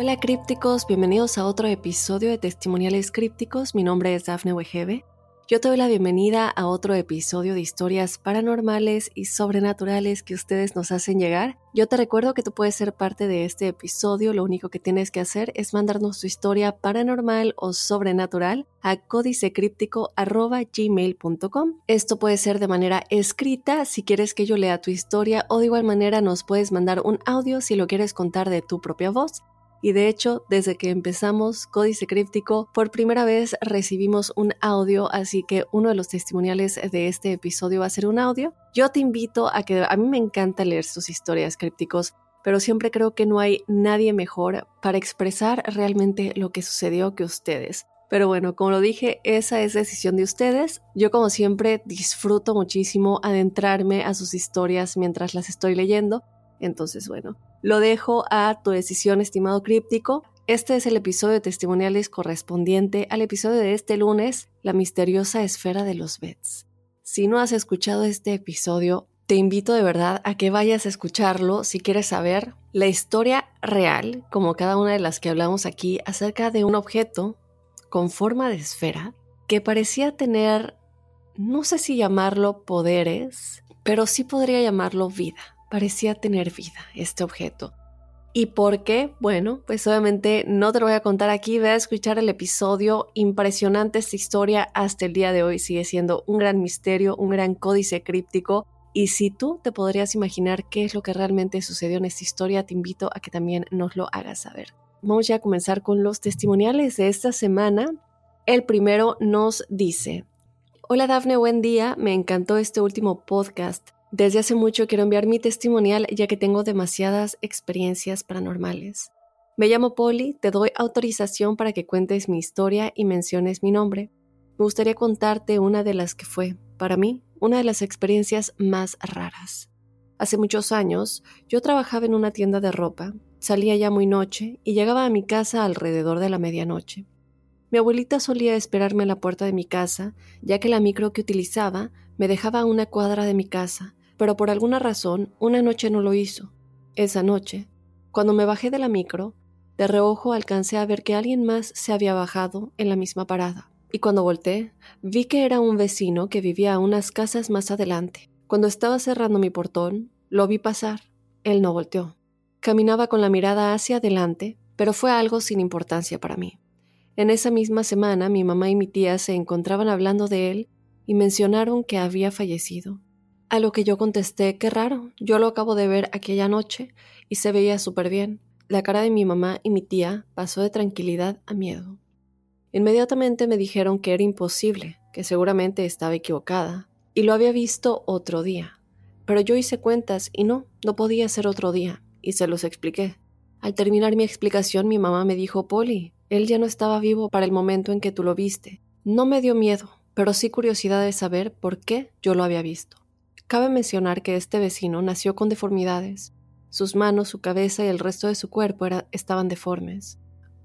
Hola crípticos, bienvenidos a otro episodio de Testimoniales Crípticos. Mi nombre es Dafne Wegebe. Yo te doy la bienvenida a otro episodio de historias paranormales y sobrenaturales que ustedes nos hacen llegar. Yo te recuerdo que tú puedes ser parte de este episodio. Lo único que tienes que hacer es mandarnos tu historia paranormal o sobrenatural a códicecríptico.gmail.com. Esto puede ser de manera escrita si quieres que yo lea tu historia o de igual manera nos puedes mandar un audio si lo quieres contar de tu propia voz. Y de hecho, desde que empezamos Códice Críptico, por primera vez recibimos un audio, así que uno de los testimoniales de este episodio va a ser un audio. Yo te invito a que a mí me encanta leer sus historias crípticos, pero siempre creo que no hay nadie mejor para expresar realmente lo que sucedió que ustedes. Pero bueno, como lo dije, esa es decisión de ustedes. Yo como siempre disfruto muchísimo adentrarme a sus historias mientras las estoy leyendo. Entonces, bueno, lo dejo a tu decisión, estimado críptico. Este es el episodio de testimoniales correspondiente al episodio de este lunes, La misteriosa esfera de los Bets. Si no has escuchado este episodio, te invito de verdad a que vayas a escucharlo si quieres saber la historia real, como cada una de las que hablamos aquí, acerca de un objeto con forma de esfera que parecía tener, no sé si llamarlo poderes, pero sí podría llamarlo vida parecía tener vida este objeto. ¿Y por qué? Bueno, pues obviamente no te lo voy a contar aquí, ve a escuchar el episodio. Impresionante esta historia hasta el día de hoy sigue siendo un gran misterio, un gran códice críptico. Y si tú te podrías imaginar qué es lo que realmente sucedió en esta historia, te invito a que también nos lo hagas saber. Vamos ya a comenzar con los testimoniales de esta semana. El primero nos dice, Hola Dafne, buen día, me encantó este último podcast. Desde hace mucho quiero enviar mi testimonial ya que tengo demasiadas experiencias paranormales. Me llamo Polly, te doy autorización para que cuentes mi historia y menciones mi nombre. Me gustaría contarte una de las que fue, para mí, una de las experiencias más raras. Hace muchos años, yo trabajaba en una tienda de ropa, salía ya muy noche y llegaba a mi casa alrededor de la medianoche. Mi abuelita solía esperarme a la puerta de mi casa, ya que la micro que utilizaba me dejaba a una cuadra de mi casa, pero por alguna razón una noche no lo hizo. Esa noche, cuando me bajé de la micro, de reojo alcancé a ver que alguien más se había bajado en la misma parada. Y cuando volteé, vi que era un vecino que vivía a unas casas más adelante. Cuando estaba cerrando mi portón, lo vi pasar. Él no volteó. Caminaba con la mirada hacia adelante, pero fue algo sin importancia para mí. En esa misma semana mi mamá y mi tía se encontraban hablando de él y mencionaron que había fallecido. A lo que yo contesté, qué raro, yo lo acabo de ver aquella noche y se veía súper bien. La cara de mi mamá y mi tía pasó de tranquilidad a miedo. Inmediatamente me dijeron que era imposible, que seguramente estaba equivocada, y lo había visto otro día. Pero yo hice cuentas y no, no podía ser otro día, y se los expliqué. Al terminar mi explicación, mi mamá me dijo, Polly, él ya no estaba vivo para el momento en que tú lo viste. No me dio miedo, pero sí curiosidad de saber por qué yo lo había visto. Cabe mencionar que este vecino nació con deformidades. Sus manos, su cabeza y el resto de su cuerpo estaban deformes.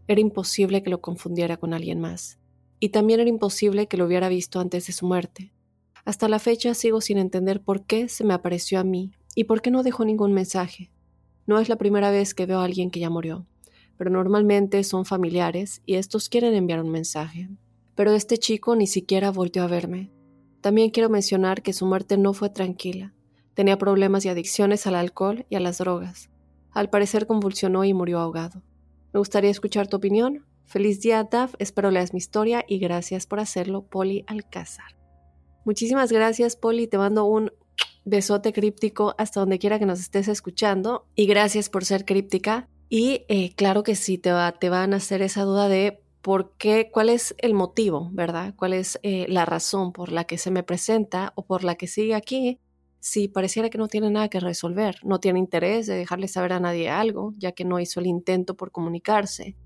Era imposible que lo confundiera con alguien más. Y también era imposible que lo hubiera visto antes de su muerte. Hasta la fecha sigo sin entender por qué se me apareció a mí y por qué no dejó ningún mensaje. No es la primera vez que veo a alguien que ya murió, pero normalmente son familiares y estos quieren enviar un mensaje. Pero este chico ni siquiera volvió a verme. También quiero mencionar que su muerte no fue tranquila. Tenía problemas y adicciones al alcohol y a las drogas. Al parecer convulsionó y murió ahogado. Me gustaría escuchar tu opinión. Feliz día, Daf. Espero leas mi historia y gracias por hacerlo, Poli Alcázar. Muchísimas gracias, Poli. Te mando un besote críptico hasta donde quiera que nos estés escuchando. Y gracias por ser críptica. Y eh, claro que sí, te, va, te van a hacer esa duda de por qué, cuál es el motivo, ¿verdad? ¿Cuál es eh, la razón por la que se me presenta o por la que sigue aquí? Si pareciera que no tiene nada que resolver, no tiene interés de dejarle saber a nadie algo, ya que no hizo el intento por comunicarse.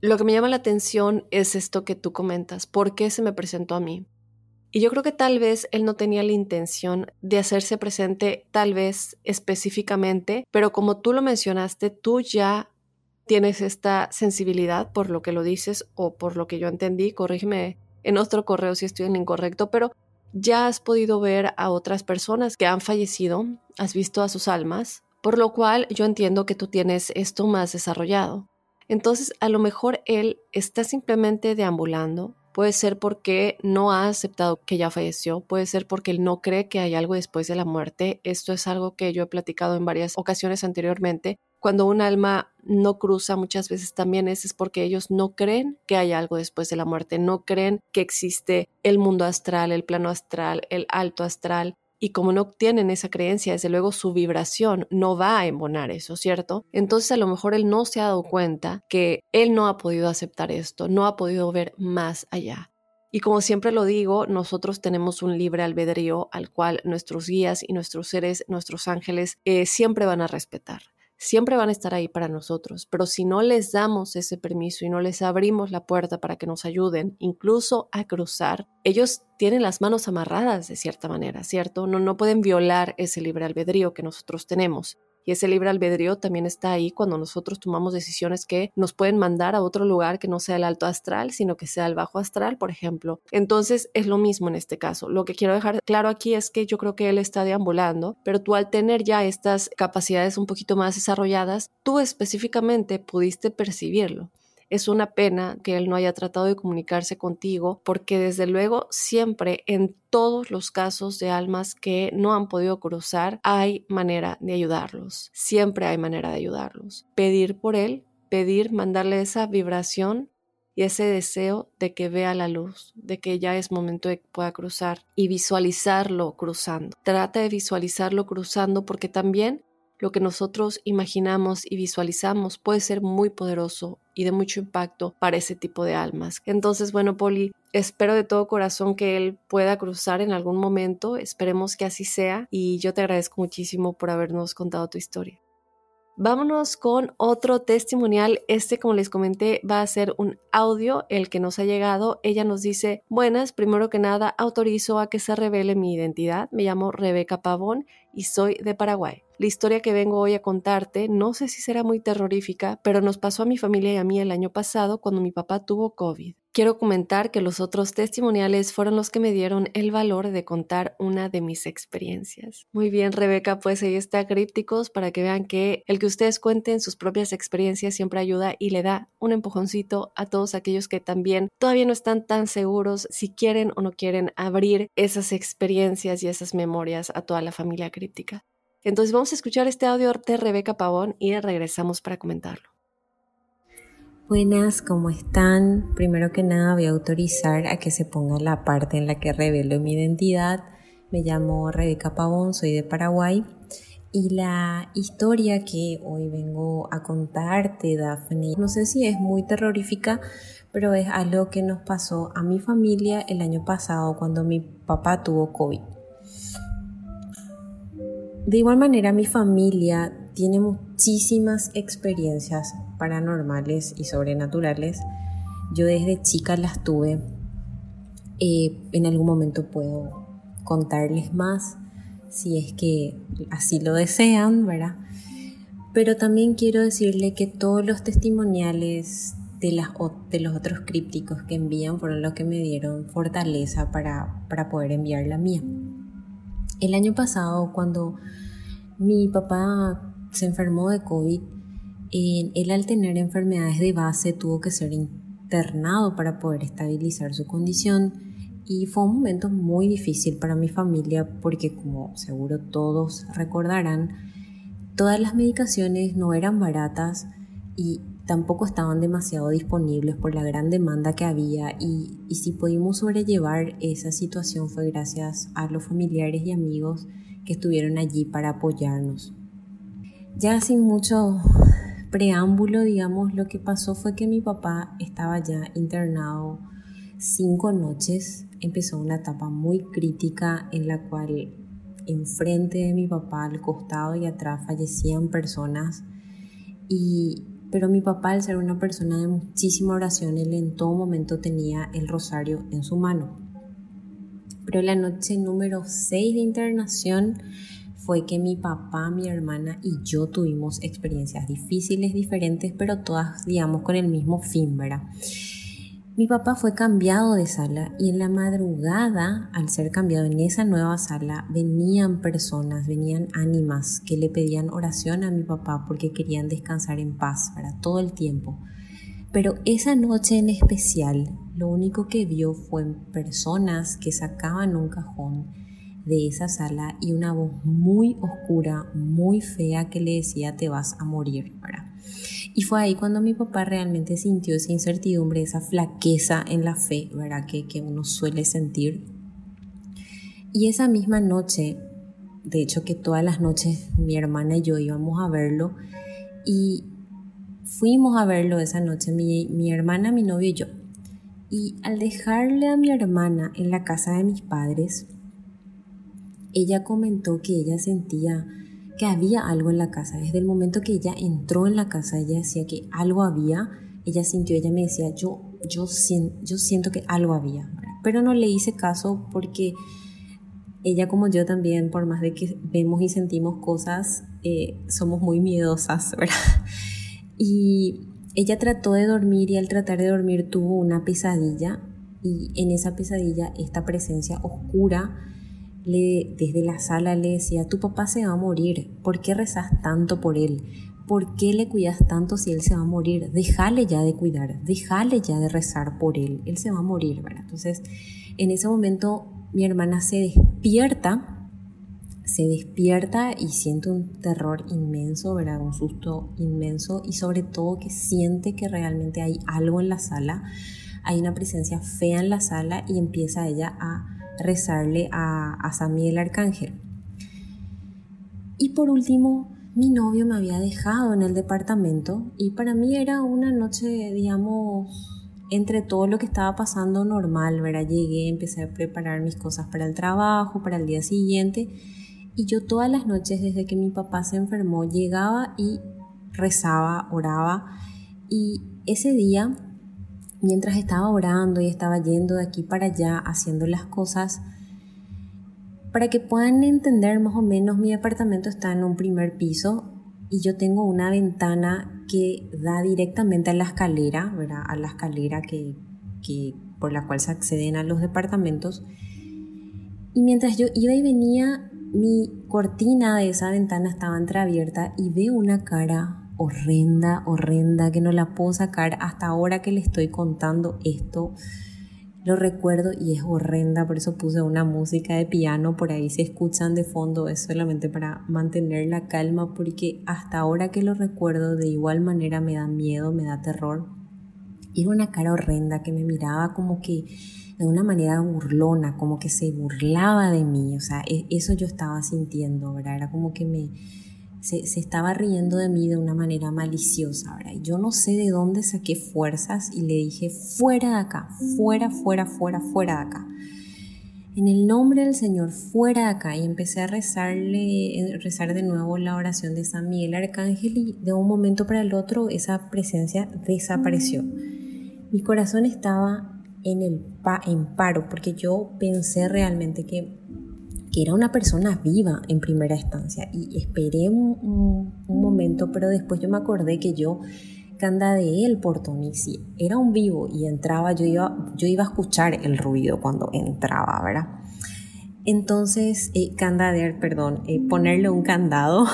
Lo que me llama la atención es esto que tú comentas, ¿por qué se me presentó a mí? Y yo creo que tal vez él no tenía la intención de hacerse presente, tal vez específicamente, pero como tú lo mencionaste, tú ya tienes esta sensibilidad por lo que lo dices o por lo que yo entendí, corrígeme en otro correo si estoy en incorrecto, pero ya has podido ver a otras personas que han fallecido, has visto a sus almas, por lo cual yo entiendo que tú tienes esto más desarrollado. Entonces, a lo mejor él está simplemente deambulando, Puede ser porque no ha aceptado que ya falleció, puede ser porque él no cree que hay algo después de la muerte. Esto es algo que yo he platicado en varias ocasiones anteriormente. Cuando un alma no cruza muchas veces también es, es porque ellos no creen que hay algo después de la muerte, no creen que existe el mundo astral, el plano astral, el alto astral, y como no tienen esa creencia, desde luego su vibración no va a embonar eso, ¿cierto? Entonces a lo mejor él no se ha dado cuenta que él no ha podido aceptar esto, no ha podido ver más allá. Y como siempre lo digo, nosotros tenemos un libre albedrío al cual nuestros guías y nuestros seres, nuestros ángeles, eh, siempre van a respetar siempre van a estar ahí para nosotros, pero si no les damos ese permiso y no les abrimos la puerta para que nos ayuden, incluso a cruzar, ellos tienen las manos amarradas de cierta manera, ¿cierto? No, no pueden violar ese libre albedrío que nosotros tenemos. Y ese libre albedrío también está ahí cuando nosotros tomamos decisiones que nos pueden mandar a otro lugar que no sea el alto astral, sino que sea el bajo astral, por ejemplo. Entonces es lo mismo en este caso. Lo que quiero dejar claro aquí es que yo creo que él está deambulando, pero tú al tener ya estas capacidades un poquito más desarrolladas, tú específicamente pudiste percibirlo. Es una pena que él no haya tratado de comunicarse contigo porque desde luego siempre en todos los casos de almas que no han podido cruzar hay manera de ayudarlos. Siempre hay manera de ayudarlos. Pedir por él, pedir, mandarle esa vibración y ese deseo de que vea la luz, de que ya es momento de que pueda cruzar y visualizarlo cruzando. Trata de visualizarlo cruzando porque también lo que nosotros imaginamos y visualizamos puede ser muy poderoso y de mucho impacto para ese tipo de almas. Entonces, bueno, Poli, espero de todo corazón que él pueda cruzar en algún momento, esperemos que así sea y yo te agradezco muchísimo por habernos contado tu historia. Vámonos con otro testimonial. Este, como les comenté, va a ser un audio el que nos ha llegado. Ella nos dice, buenas, primero que nada, autorizo a que se revele mi identidad. Me llamo Rebeca Pavón y soy de Paraguay. La historia que vengo hoy a contarte no sé si será muy terrorífica, pero nos pasó a mi familia y a mí el año pasado cuando mi papá tuvo COVID. Quiero comentar que los otros testimoniales fueron los que me dieron el valor de contar una de mis experiencias. Muy bien, Rebeca, pues ahí está crípticos para que vean que el que ustedes cuenten sus propias experiencias siempre ayuda y le da un empujoncito a todos aquellos que también todavía no están tan seguros si quieren o no quieren abrir esas experiencias y esas memorias a toda la familia críptica. Entonces vamos a escuchar este audio de Rebeca Pavón y regresamos para comentarlo. Buenas, ¿cómo están? Primero que nada voy a autorizar a que se ponga la parte en la que revelo mi identidad. Me llamo Rebeca Pavón, soy de Paraguay y la historia que hoy vengo a contarte, Daphne, no sé si es muy terrorífica, pero es algo que nos pasó a mi familia el año pasado cuando mi papá tuvo COVID. De igual manera, mi familia tiene muchísimas experiencias paranormales y sobrenaturales. Yo desde chica las tuve. Eh, en algún momento puedo contarles más si es que así lo desean, ¿verdad? Pero también quiero decirle que todos los testimoniales de, los otros crípticos que envían fueron los que me dieron fortaleza para, para poder enviar la mía. El año pasado, cuando mi papá se enfermó de COVID, él al tener enfermedades de base tuvo que ser internado para poder estabilizar su condición. Y fue un momento muy difícil para mi familia porque como seguro todos recordarán, todas las medicaciones no eran baratas y tampoco estaban demasiado disponibles por la gran demanda que había y, y si pudimos sobrellevar esa situación fue gracias a los familiares y amigos que estuvieron allí para apoyarnos. Ya sin mucho preámbulo, digamos, lo que pasó fue que mi papá estaba ya internado cinco noches. Empezó una etapa muy crítica en la cual enfrente de mi papá, al costado y atrás, fallecían personas. Y, pero mi papá, al ser una persona de muchísima oración, él en todo momento tenía el rosario en su mano. Pero la noche número 6 de internación fue que mi papá, mi hermana y yo tuvimos experiencias difíciles, diferentes, pero todas, digamos, con el mismo fin, ¿verdad? Mi papá fue cambiado de sala y en la madrugada, al ser cambiado en esa nueva sala, venían personas, venían ánimas que le pedían oración a mi papá porque querían descansar en paz para todo el tiempo. Pero esa noche en especial, lo único que vio fue personas que sacaban un cajón de esa sala y una voz muy oscura, muy fea que le decía te vas a morir. Y fue ahí cuando mi papá realmente sintió esa incertidumbre, esa flaqueza en la fe, ¿verdad? Que, que uno suele sentir. Y esa misma noche, de hecho que todas las noches mi hermana y yo íbamos a verlo y fuimos a verlo esa noche, mi, mi hermana, mi novio y yo. Y al dejarle a mi hermana en la casa de mis padres, ella comentó que ella sentía que había algo en la casa. Desde el momento que ella entró en la casa, ella decía que algo había, ella sintió, ella me decía, yo, yo, yo siento que algo había. Pero no le hice caso porque ella como yo también, por más de que vemos y sentimos cosas, eh, somos muy miedosas, ¿verdad? Y ella trató de dormir y al tratar de dormir tuvo una pesadilla y en esa pesadilla esta presencia oscura le, desde la sala le decía, tu papá se va a morir, ¿por qué rezas tanto por él? ¿Por qué le cuidas tanto si él se va a morir? Déjale ya de cuidar, déjale ya de rezar por él, él se va a morir, ¿verdad? Entonces, en ese momento mi hermana se despierta, se despierta y siente un terror inmenso, ¿verdad? Un susto inmenso y sobre todo que siente que realmente hay algo en la sala, hay una presencia fea en la sala y empieza ella a rezarle a, a Samiel Arcángel. Y por último, mi novio me había dejado en el departamento y para mí era una noche, digamos, entre todo lo que estaba pasando normal, ¿verdad? Llegué, empecé a preparar mis cosas para el trabajo, para el día siguiente y yo todas las noches desde que mi papá se enfermó llegaba y rezaba, oraba y ese día mientras estaba orando y estaba yendo de aquí para allá haciendo las cosas, para que puedan entender más o menos, mi apartamento está en un primer piso y yo tengo una ventana que da directamente a la escalera, ¿verdad? A la escalera que, que, por la cual se acceden a los departamentos. Y mientras yo iba y venía, mi cortina de esa ventana estaba entreabierta y veo una cara horrenda, horrenda, que no la puedo sacar hasta ahora que le estoy contando esto. Lo recuerdo y es horrenda, por eso puse una música de piano, por ahí se escuchan de fondo, es solamente para mantener la calma, porque hasta ahora que lo recuerdo de igual manera me da miedo, me da terror. Era una cara horrenda que me miraba como que de una manera burlona, como que se burlaba de mí, o sea, e, eso yo estaba sintiendo, ¿verdad? Era como que me, se, estaba riendo de mí de una manera maliciosa, ¿verdad? Yo no sé de dónde saqué fuerzas y le dije, fuera de acá, fuera, fuera, fuera, fuera de acá. En el nombre del Señor, fuera de acá. Y empecé a rezarle, eh, rezar de nuevo la oración de San Miguel Arcángel y de un momento para el otro esa presencia desapareció. Mi corazón estaba en, el en paro porque yo pensé realmente que que era una persona viva en primera instancia y esperé un, momento, pero después yo me acordé que yo candadeé el portón y si era un vivo y entraba, yo iba, yo iba a escuchar el ruido cuando entraba, ¿verdad? Entonces, eh, perdón, eh, ponerle un candado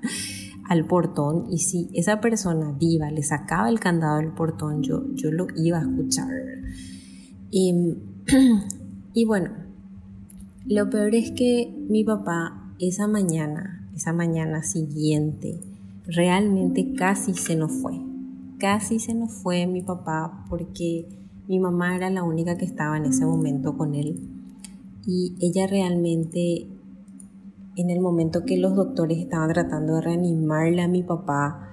al portón y si esa persona viva le sacaba el candado del portón, yo, yo lo iba a escuchar. Y, y bueno, lo peor es que mi papá esa mañana, esa mañana siguiente, realmente casi se nos fue. casi se nos fue mi papá porque mi mamá era la única que estaba en ese momento con él y ella realmente en el momento que los doctores estaban tratando de reanimarle a mi papá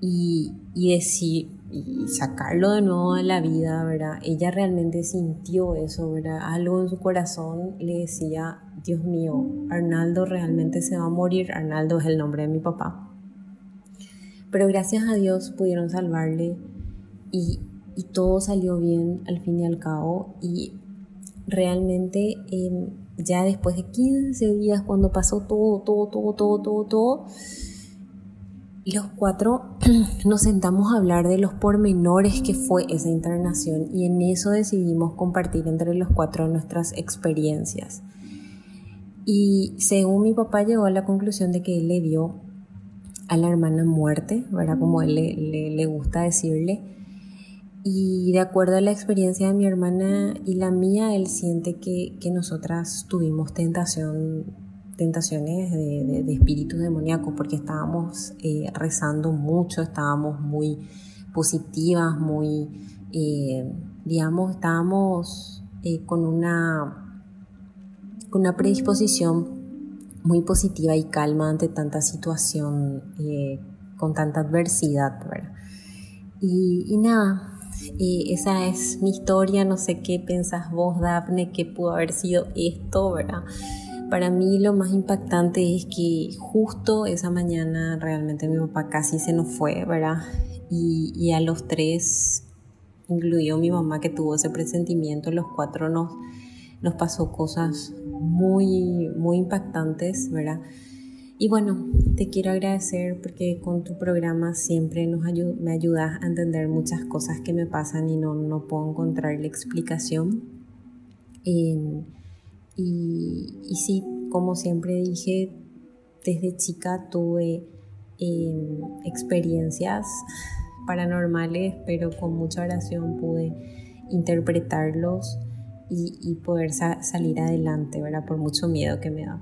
y, y decir y sacarlo de nuevo a la vida, ¿verdad? Ella realmente sintió eso, ¿verdad? Algo en su corazón le decía, Dios mío, Arnaldo realmente se va a morir, Arnaldo es el nombre de mi papá. Pero gracias a Dios pudieron salvarle y, y todo salió bien al fin y al cabo y realmente em, ya después de 15 días cuando pasó todo, todo, todo, todo, todo, todo, los cuatro nos sentamos a hablar de los pormenores que fue esa internación y en eso decidimos compartir entre los cuatro nuestras experiencias. Y según mi papá llegó a la conclusión de que él le vio a la hermana muerte, ¿verdad? Como él le, le gusta decirle. Y de acuerdo a la experiencia de mi hermana y la mía, él siente que, que nosotras tuvimos tentación tentaciones de, espíritus demoníacos porque estábamos eh, rezando mucho, estábamos muy positivas, muy, eh, digamos, estábamos eh, con, una, con una predisposición muy positiva y calma ante tanta situación, con tanta adversidad, ¿verdad? Y, nada, esa es mi historia, no sé qué pensás vos, Daphne, que pudo haber sido esto, ¿verdad? Para mí lo más impactante es que justo esa mañana realmente mi papá casi se nos fue, ¿verdad? Y, a los tres, incluido mi mamá que tuvo ese presentimiento, los cuatro nos, nos pasó cosas muy, muy impactantes, ¿verdad? Y bueno, te quiero agradecer porque con tu programa siempre nos me ayudas a entender muchas cosas que me pasan y no, no puedo encontrar la explicación. Y sí, como siempre dije, desde chica tuve em, experiencias paranormales, pero con mucha oración pude interpretarlos y, poder salir adelante, ¿verdad? Por mucho miedo que me da.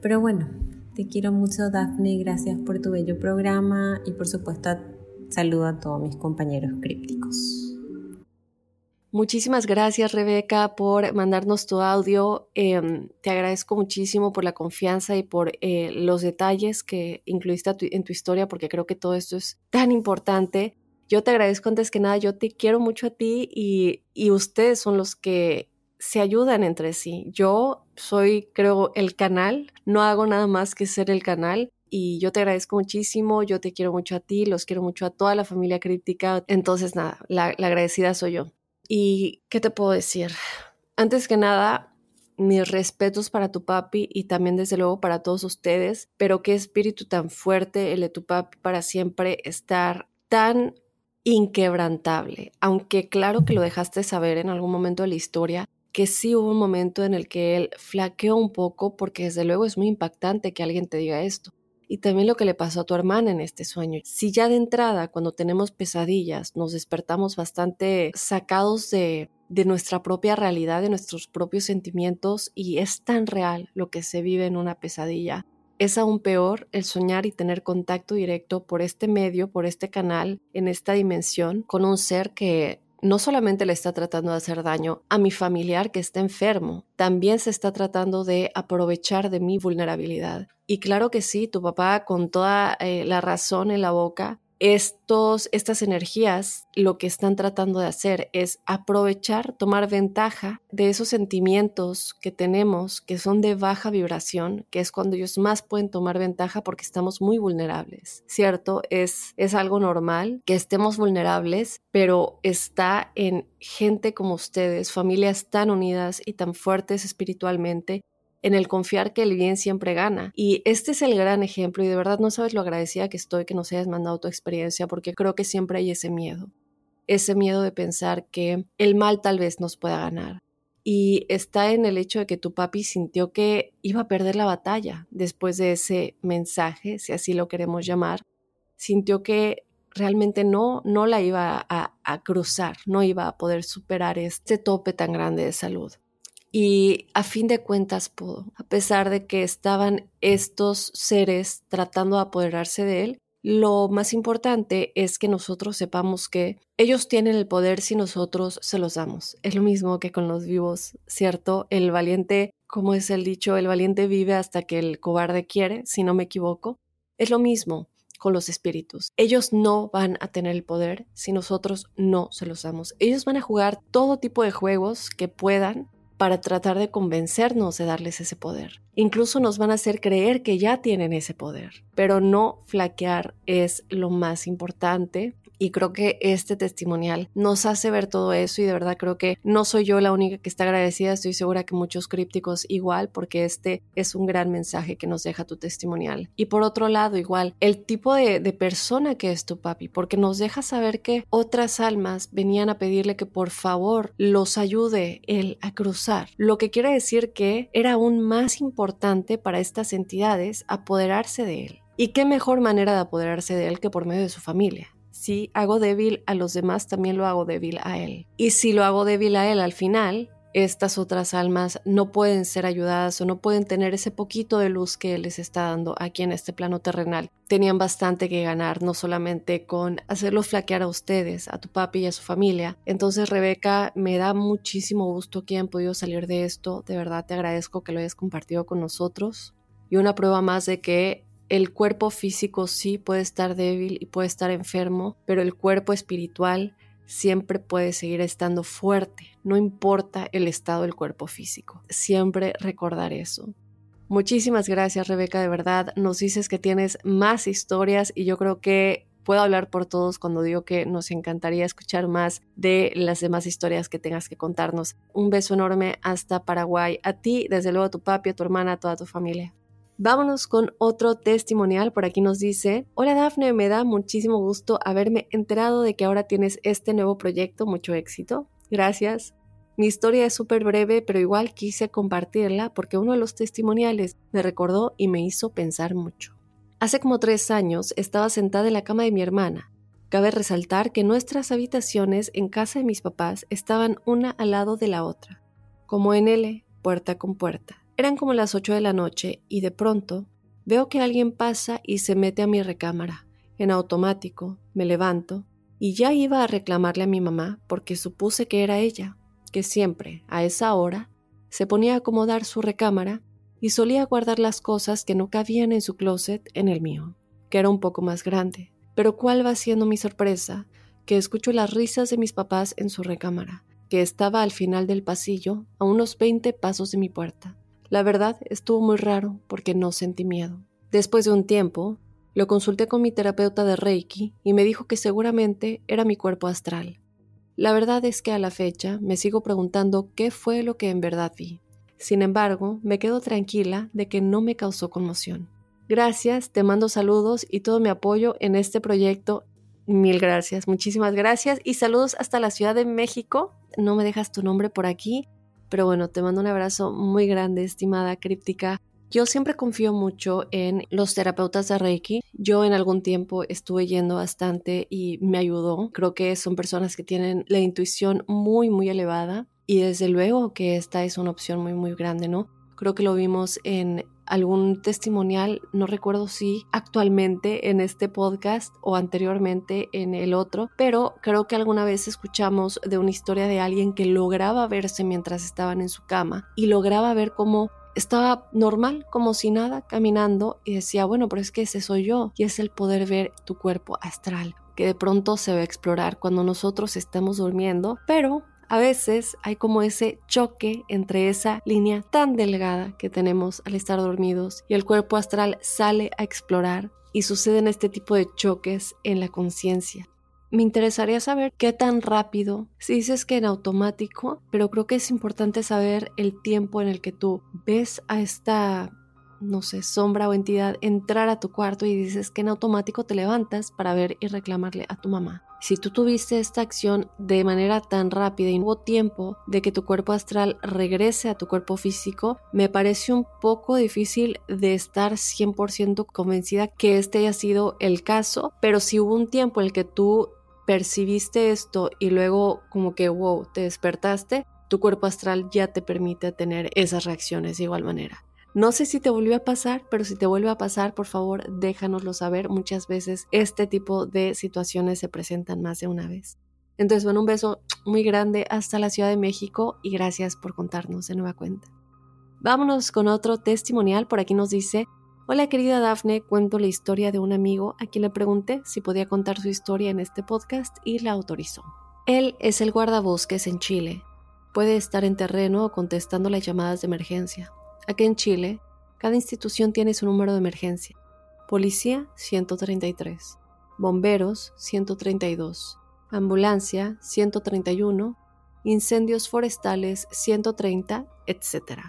Pero bueno, te quiero mucho, Daphne. Gracias por tu bello programa y por supuesto saludo a todos mis compañeros crípticos. Muchísimas gracias, Rebeca, por mandarnos tu audio. Em, te agradezco muchísimo por la confianza y por eh, los detalles que incluiste en tu historia, porque creo que todo esto es tan importante. Yo te agradezco antes que nada, yo te quiero mucho a ti y, y ustedes son los que se ayudan entre sí. Yo soy, creo, el canal, no hago nada más que ser el canal y yo te agradezco muchísimo, yo te quiero mucho a ti, los quiero mucho a toda la familia crítica. Entonces, nada, la agradecida soy yo. ¿Y qué te puedo decir? Antes que nada, mis respetos para tu papi y también desde luego para todos ustedes, pero qué espíritu tan fuerte el de tu papi para siempre estar tan inquebrantable, aunque claro que lo dejaste saber en algún momento de la historia, que sí hubo un momento en el que él flaqueó un poco, porque desde luego es muy impactante que alguien te diga esto y también lo que le pasó a tu hermana en este sueño. Si ya de entrada, cuando tenemos pesadillas, nos despertamos bastante sacados de, de nuestra propia realidad, de nuestros propios sentimientos, y es tan real lo que se vive en una pesadilla, es aún peor el soñar y tener contacto directo por este medio, por este canal, en esta dimensión, con un ser que no solamente le está tratando de hacer daño a mi familiar que está enfermo, también se está tratando de aprovechar de mi vulnerabilidad. Y claro que sí, tu papá con toda eh, la razón en la boca estos, estas energías lo que están tratando de hacer es aprovechar, tomar ventaja de esos sentimientos que tenemos que son de baja vibración, que es cuando ellos más pueden tomar ventaja porque estamos muy vulnerables, ¿cierto? Es, es algo normal que estemos vulnerables, pero está en gente como ustedes, familias tan unidas y tan fuertes espiritualmente en el confiar que el bien siempre gana. Y este es el gran ejemplo y de verdad no sabes lo agradecida que estoy que nos hayas mandado tu experiencia porque creo que siempre hay ese miedo, ese miedo de pensar que el mal tal vez nos pueda ganar. Y está en el hecho de que tu papi sintió que iba a perder la batalla después de ese mensaje, si así lo queremos llamar. Sintió que realmente no, no la iba a, a cruzar, no iba a poder superar este tope tan grande de salud. Y a fin de cuentas pudo, a pesar de que estaban estos seres tratando de apoderarse de él, lo más importante es que nosotros sepamos que ellos tienen el poder si nosotros se los damos. Es lo mismo que con los vivos, ¿cierto? El valiente, como es el dicho, el valiente vive hasta que el cobarde quiere, si no me equivoco. Es lo mismo con los espíritus. Ellos no van a tener el poder si nosotros no se los damos. Ellos van a jugar todo tipo de juegos que puedan para tratar de convencernos de darles ese poder. Incluso nos van a hacer creer que ya tienen ese poder, pero no flaquear es lo más importante y creo que este testimonial nos hace ver todo eso y de verdad creo que no soy yo la única que está agradecida, estoy segura que muchos crípticos igual porque este es un gran mensaje que nos deja tu testimonial. Y por otro lado igual, el tipo de, de persona que es tu papi, porque nos deja saber que otras almas venían a pedirle que por favor los ayude él a cruzar, lo que quiere decir que era aún más importante para estas entidades apoderarse de él. ¿Y qué mejor manera de apoderarse de él que por medio de su familia? Si hago débil a los demás, también lo hago débil a Él. Y si lo hago débil a Él al final, estas otras almas no pueden ser ayudadas o no pueden tener ese poquito de luz que Él les está dando aquí en este plano terrenal. Tenían bastante que ganar, no solamente con hacerlos flaquear a ustedes, a tu papi y a su familia. Entonces, Rebeca, me da muchísimo gusto que hayan podido salir de esto. De verdad te agradezco que lo hayas compartido con nosotros. Y una prueba más de que el cuerpo físico sí puede estar débil y puede estar enfermo, pero el cuerpo espiritual siempre puede seguir estando fuerte, no importa el estado del cuerpo físico. Siempre recordar eso. Muchísimas gracias Rebeca, de verdad. Nos dices que tienes más historias y yo creo que puedo hablar por todos cuando digo que nos encantaría escuchar más de las demás historias que tengas que contarnos. Un beso enorme hasta Paraguay. A ti, desde luego a tu papi, a tu hermana, a toda tu familia. Vámonos con otro testimonial. Por aquí nos dice, hola Dafne, me da muchísimo gusto haberme enterado de que ahora tienes este nuevo proyecto. Mucho éxito. Gracias. Mi historia es súper breve, pero igual quise compartirla porque uno de los testimoniales me recordó y me hizo pensar mucho. Hace como tres años estaba sentada en la cama de mi hermana. Cabe resaltar que nuestras habitaciones en casa de mis papás estaban una al lado de la otra, como en L, puerta con puerta. Eran como las ocho de la noche y de pronto veo que alguien pasa y se mete a mi recámara. En automático me levanto y ya iba a reclamarle a mi mamá porque supuse que era ella, que siempre, a esa hora, se ponía a acomodar su recámara y solía guardar las cosas que no cabían en su closet en el mío, que era un poco más grande. Pero cuál va siendo mi sorpresa, que escucho las risas de mis papás en su recámara, que estaba al final del pasillo, a unos 20 pasos de mi puerta. La verdad estuvo muy raro porque no sentí miedo. Después de un tiempo, lo consulté con mi terapeuta de Reiki y me dijo que seguramente era mi cuerpo astral. La verdad es que a la fecha me sigo preguntando qué fue lo que en verdad vi. Sin embargo, me quedo tranquila de que no me causó conmoción. Gracias, te mando saludos y todo mi apoyo en este proyecto. Mil gracias, muchísimas gracias y saludos hasta la Ciudad de México. No me dejas tu nombre por aquí. Pero bueno, te mando un abrazo muy grande, estimada críptica. Yo siempre confío mucho en los terapeutas de Reiki. Yo en algún tiempo estuve yendo bastante y me ayudó. Creo que son personas que tienen la intuición muy, muy elevada. Y desde luego que esta es una opción muy, muy grande, ¿no? Creo que lo vimos en algún testimonial, no recuerdo si actualmente en este podcast o anteriormente en el otro, pero creo que alguna vez escuchamos de una historia de alguien que lograba verse mientras estaban en su cama y lograba ver cómo estaba normal, como si nada, caminando y decía, bueno, pero es que ese soy yo y es el poder ver tu cuerpo astral que de pronto se va a explorar cuando nosotros estamos durmiendo, pero a veces hay como ese choque entre esa línea tan delgada que tenemos al estar dormidos y el cuerpo astral sale a explorar y suceden este tipo de choques en la conciencia. Me interesaría saber qué tan rápido, si dices que en automático, pero creo que es importante saber el tiempo en el que tú ves a esta no sé, sombra o entidad entrar a tu cuarto y dices que en automático te levantas para ver y reclamarle a tu mamá. Si tú tuviste esta acción de manera tan rápida y no hubo tiempo de que tu cuerpo astral regrese a tu cuerpo físico, me parece un poco difícil de estar 100% convencida que este haya sido el caso, pero si hubo un tiempo en el que tú percibiste esto y luego como que wow, te despertaste, tu cuerpo astral ya te permite tener esas reacciones de igual manera. No sé si te volvió a pasar, pero si te vuelve a pasar, por favor, déjanoslo saber. Muchas veces este tipo de situaciones se presentan más de una vez. Entonces, bueno, un beso muy grande hasta la Ciudad de México y gracias por contarnos de nueva cuenta. Vámonos con otro testimonial. Por aquí nos dice, hola querida Dafne, cuento la historia de un amigo a quien le pregunté si podía contar su historia en este podcast y la autorizó. Él es el guardabosques en Chile. Puede estar en terreno o contestando las llamadas de emergencia. Aquí en Chile, cada institución tiene su número de emergencia. Policía 133, bomberos 132, ambulancia 131, incendios forestales 130, etc.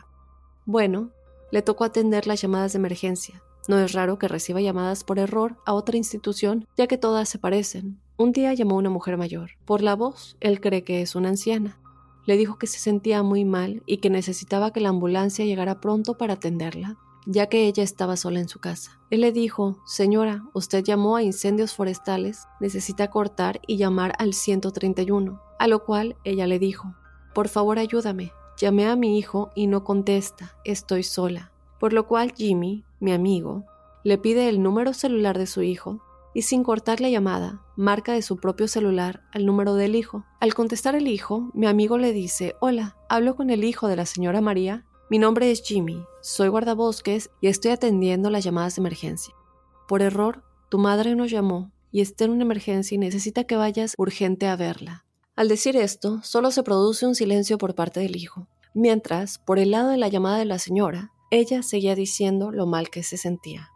Bueno, le tocó atender las llamadas de emergencia. No es raro que reciba llamadas por error a otra institución, ya que todas se parecen. Un día llamó una mujer mayor. Por la voz, él cree que es una anciana le dijo que se sentía muy mal y que necesitaba que la ambulancia llegara pronto para atenderla, ya que ella estaba sola en su casa. Él le dijo, Señora, usted llamó a incendios forestales, necesita cortar y llamar al 131, a lo cual ella le dijo, Por favor ayúdame, llamé a mi hijo y no contesta, estoy sola. Por lo cual Jimmy, mi amigo, le pide el número celular de su hijo y sin cortar la llamada, marca de su propio celular al número del hijo. Al contestar el hijo, mi amigo le dice, Hola, hablo con el hijo de la señora María. Mi nombre es Jimmy, soy guardabosques y estoy atendiendo las llamadas de emergencia. Por error, tu madre nos llamó y está en una emergencia y necesita que vayas urgente a verla. Al decir esto, solo se produce un silencio por parte del hijo, mientras, por el lado de la llamada de la señora, ella seguía diciendo lo mal que se sentía.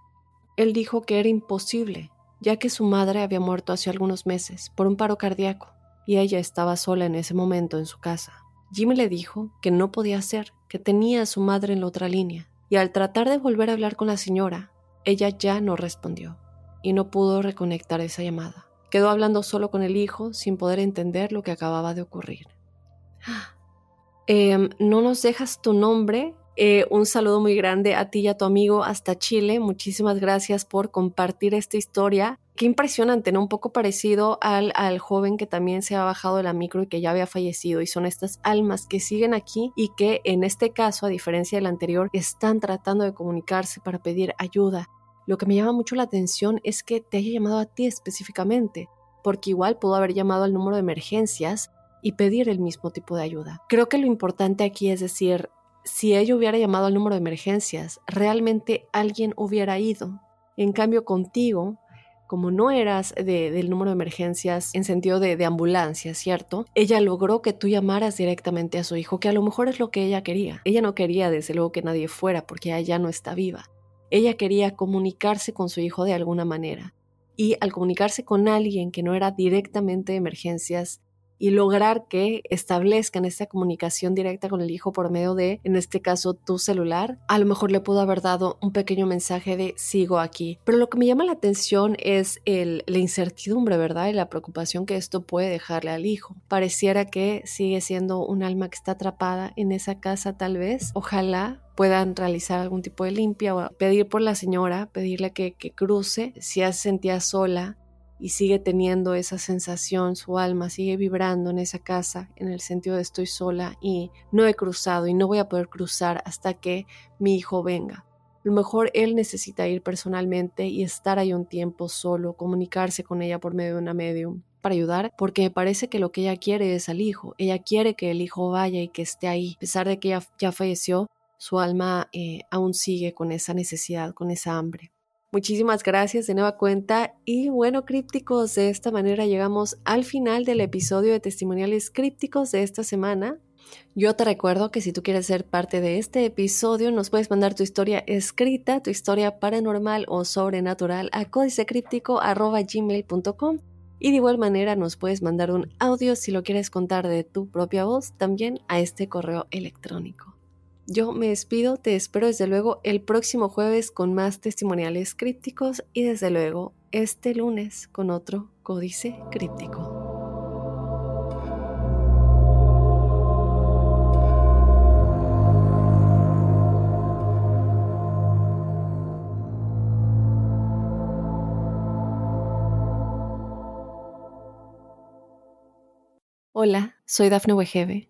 Él dijo que era imposible, ya que su madre había muerto hace algunos meses por un paro cardíaco y ella estaba sola en ese momento en su casa. Jimmy le dijo que no podía ser, que tenía a su madre en la otra línea, y al tratar de volver a hablar con la señora, ella ya no respondió y no pudo reconectar esa llamada. Quedó hablando solo con el hijo sin poder entender lo que acababa de ocurrir. Em, no nos dejas tu nombre eh, un saludo muy grande a ti y a tu amigo hasta Chile. Muchísimas gracias por compartir esta historia. Qué impresionante, ¿no? Un poco parecido al, al joven que también se ha bajado de la micro y que ya había fallecido. Y son estas almas que siguen aquí y que en este caso, a diferencia del anterior, están tratando de comunicarse para pedir ayuda. Lo que me llama mucho la atención es que te haya llamado a ti específicamente, porque igual pudo haber llamado al número de emergencias y pedir el mismo tipo de ayuda. Creo que lo importante aquí es decir, si ella hubiera llamado al número de emergencias, realmente alguien hubiera ido. En cambio, contigo, como no eras del número de emergencias en sentido de, de, ambulancia, ¿cierto? Ella logró que tú llamaras directamente a su hijo, que a lo mejor es lo que ella quería. Ella no quería, desde luego, que nadie fuera, porque ella ya no está viva. Ella quería comunicarse con su hijo de alguna manera. Y al comunicarse con alguien que no era directamente de emergencias, y lograr que establezcan esta comunicación directa con el hijo por medio de, en este caso, tu celular, a lo mejor le pudo haber dado un pequeño mensaje de sigo aquí. Pero lo que me llama la atención es el, la incertidumbre, ¿verdad? Y la preocupación que esto puede dejarle al hijo. Pareciera que sigue siendo un alma que está atrapada en esa casa tal vez. Ojalá puedan realizar algún tipo de limpia o pedir por la señora, pedirle que, que cruce si ya se sentía sola y sigue teniendo esa sensación, su alma sigue vibrando en esa casa en el sentido de estoy sola y no he cruzado y no voy a poder cruzar hasta que mi hijo venga. A lo mejor él necesita ir personalmente y estar ahí un tiempo solo, comunicarse con ella por medio de una medium para ayudar, porque me parece que lo que ella quiere es al hijo. Ella quiere que el hijo vaya y que esté ahí. A pesar de que ya falleció, su alma eh, aún sigue con esa necesidad, con esa hambre. Muchísimas gracias de nueva cuenta y bueno, crípticos, de esta manera llegamos al final del episodio de testimoniales crípticos de esta semana. Yo te recuerdo que si tú quieres ser parte de este episodio, nos puedes mandar tu historia escrita, tu historia paranormal o sobrenatural a códicecríptico.gmail.com y de igual manera nos puedes mandar un audio si lo quieres contar de tu propia voz también a este correo electrónico. Yo me despido, te espero desde luego el próximo jueves con más testimoniales crípticos y desde luego este lunes con otro códice críptico. Hola, soy Dafne Wegebe